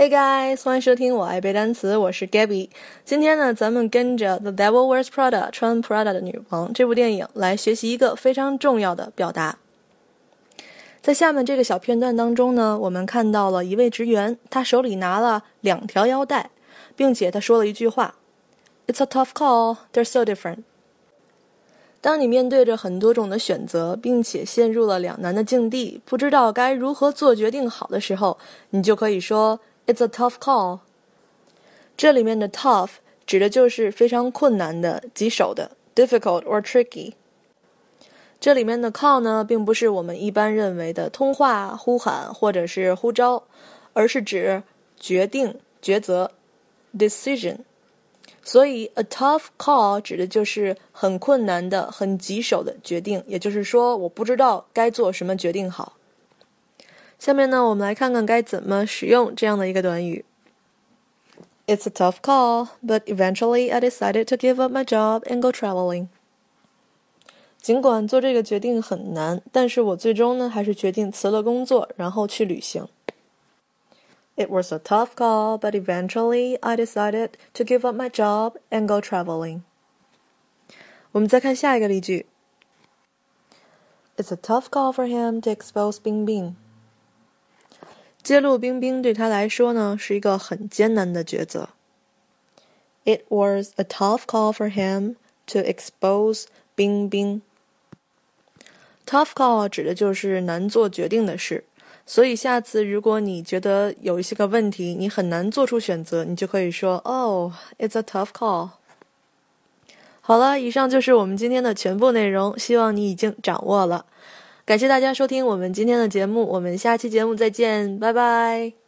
Hey guys，欢迎收听我爱背单词，我是 Gabby。今天呢，咱们跟着《The Devil Wears Prada》穿 Prada 的女王这部电影来学习一个非常重要的表达。在下面这个小片段当中呢，我们看到了一位职员，他手里拿了两条腰带，并且他说了一句话：“It's a tough call. They're so different.” 当你面对着很多种的选择，并且陷入了两难的境地，不知道该如何做决定好的时候，你就可以说。It's a tough call。这里面的 tough 指的就是非常困难的、棘手的 difficult or tricky。这里面的 call 呢，并不是我们一般认为的通话、呼喊或者是呼召，而是指决定、抉择 decision。所以 a tough call 指的就是很困难的、很棘手的决定，也就是说，我不知道该做什么决定好。下面呢，我们来看看该怎么使用这样的一个短语。It's a tough call, but eventually I decided to give up my job and go traveling. 尽管做这个决定很难，但是我最终呢还是决定辞了工作，然后去旅行。It was a tough call, but eventually I decided to give up my job and go traveling. 我们再看下一个例句。It's a tough call for him to expose Bing Bing. 揭露冰冰对他来说呢是一个很艰难的抉择。It was a tough call for him to expose 冰冰。Tough call 指的就是难做决定的事，所以下次如果你觉得有一些个问题，你很难做出选择，你就可以说：“Oh, it's a tough call。”好了，以上就是我们今天的全部内容，希望你已经掌握了。感谢大家收听我们今天的节目，我们下期节目再见，拜拜。